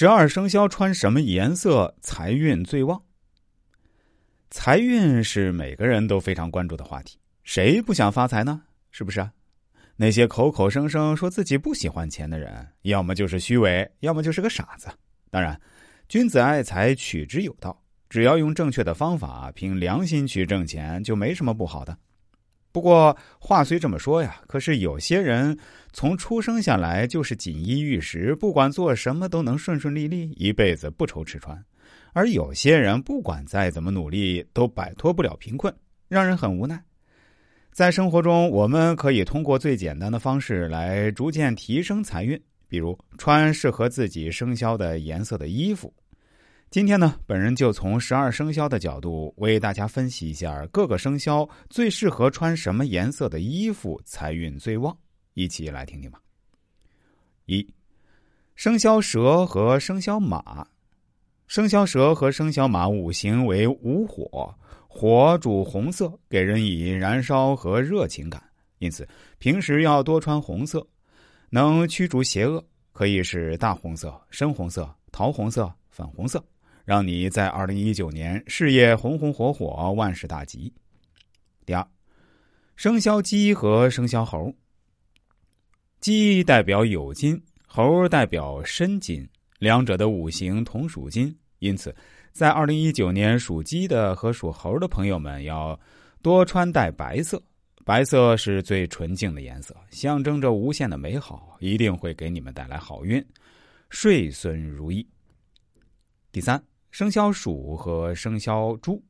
十二生肖穿什么颜色财运最旺？财运是每个人都非常关注的话题，谁不想发财呢？是不是啊？那些口口声声说自己不喜欢钱的人，要么就是虚伪，要么就是个傻子。当然，君子爱财，取之有道，只要用正确的方法，凭良心去挣钱，就没什么不好的。不过话虽这么说呀，可是有些人从出生下来就是锦衣玉食，不管做什么都能顺顺利利，一辈子不愁吃穿；而有些人不管再怎么努力，都摆脱不了贫困，让人很无奈。在生活中，我们可以通过最简单的方式来逐渐提升财运，比如穿适合自己生肖的颜色的衣服。今天呢，本人就从十二生肖的角度为大家分析一下各个生肖最适合穿什么颜色的衣服，财运最旺。一起来听听吧。一，生肖蛇和生肖马。生肖蛇和生肖马五行为午火，火主红色，给人以燃烧和热情感，因此平时要多穿红色，能驱逐邪恶。可以是大红色、深红色、桃红色、粉红色。让你在二零一九年事业红红火火，万事大吉。第二，生肖鸡和生肖猴。鸡代表酉金，猴代表申金，两者的五行同属金，因此在二零一九年属鸡的和属猴的朋友们要多穿戴白色。白色是最纯净的颜色，象征着无限的美好，一定会给你们带来好运，岁孙如意。第三。生肖鼠和生肖猪，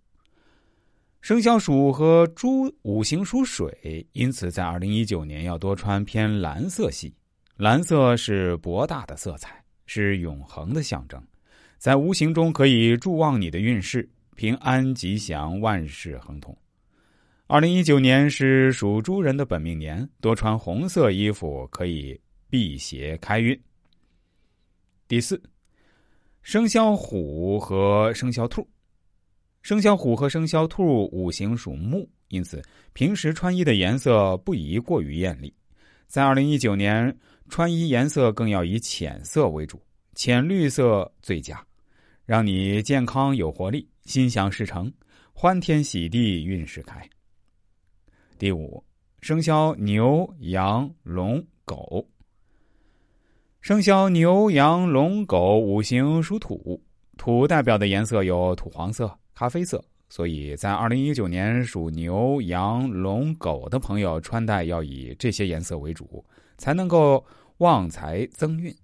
生肖鼠和猪五行属水，因此在二零一九年要多穿偏蓝色系。蓝色是博大的色彩，是永恒的象征，在无形中可以助旺你的运势，平安吉祥，万事亨通。二零一九年是属猪人的本命年，多穿红色衣服可以辟邪开运。第四。生肖虎和生肖兔，生肖虎和生肖兔五行属木，因此平时穿衣的颜色不宜过于艳丽。在二零一九年，穿衣颜色更要以浅色为主，浅绿色最佳，让你健康有活力，心想事成，欢天喜地，运势开。第五，生肖牛、羊、龙、狗。生肖牛、羊、龙、狗五行属土，土代表的颜色有土黄色、咖啡色，所以在二零一九年属牛、羊、龙、狗的朋友穿戴要以这些颜色为主，才能够旺财增运。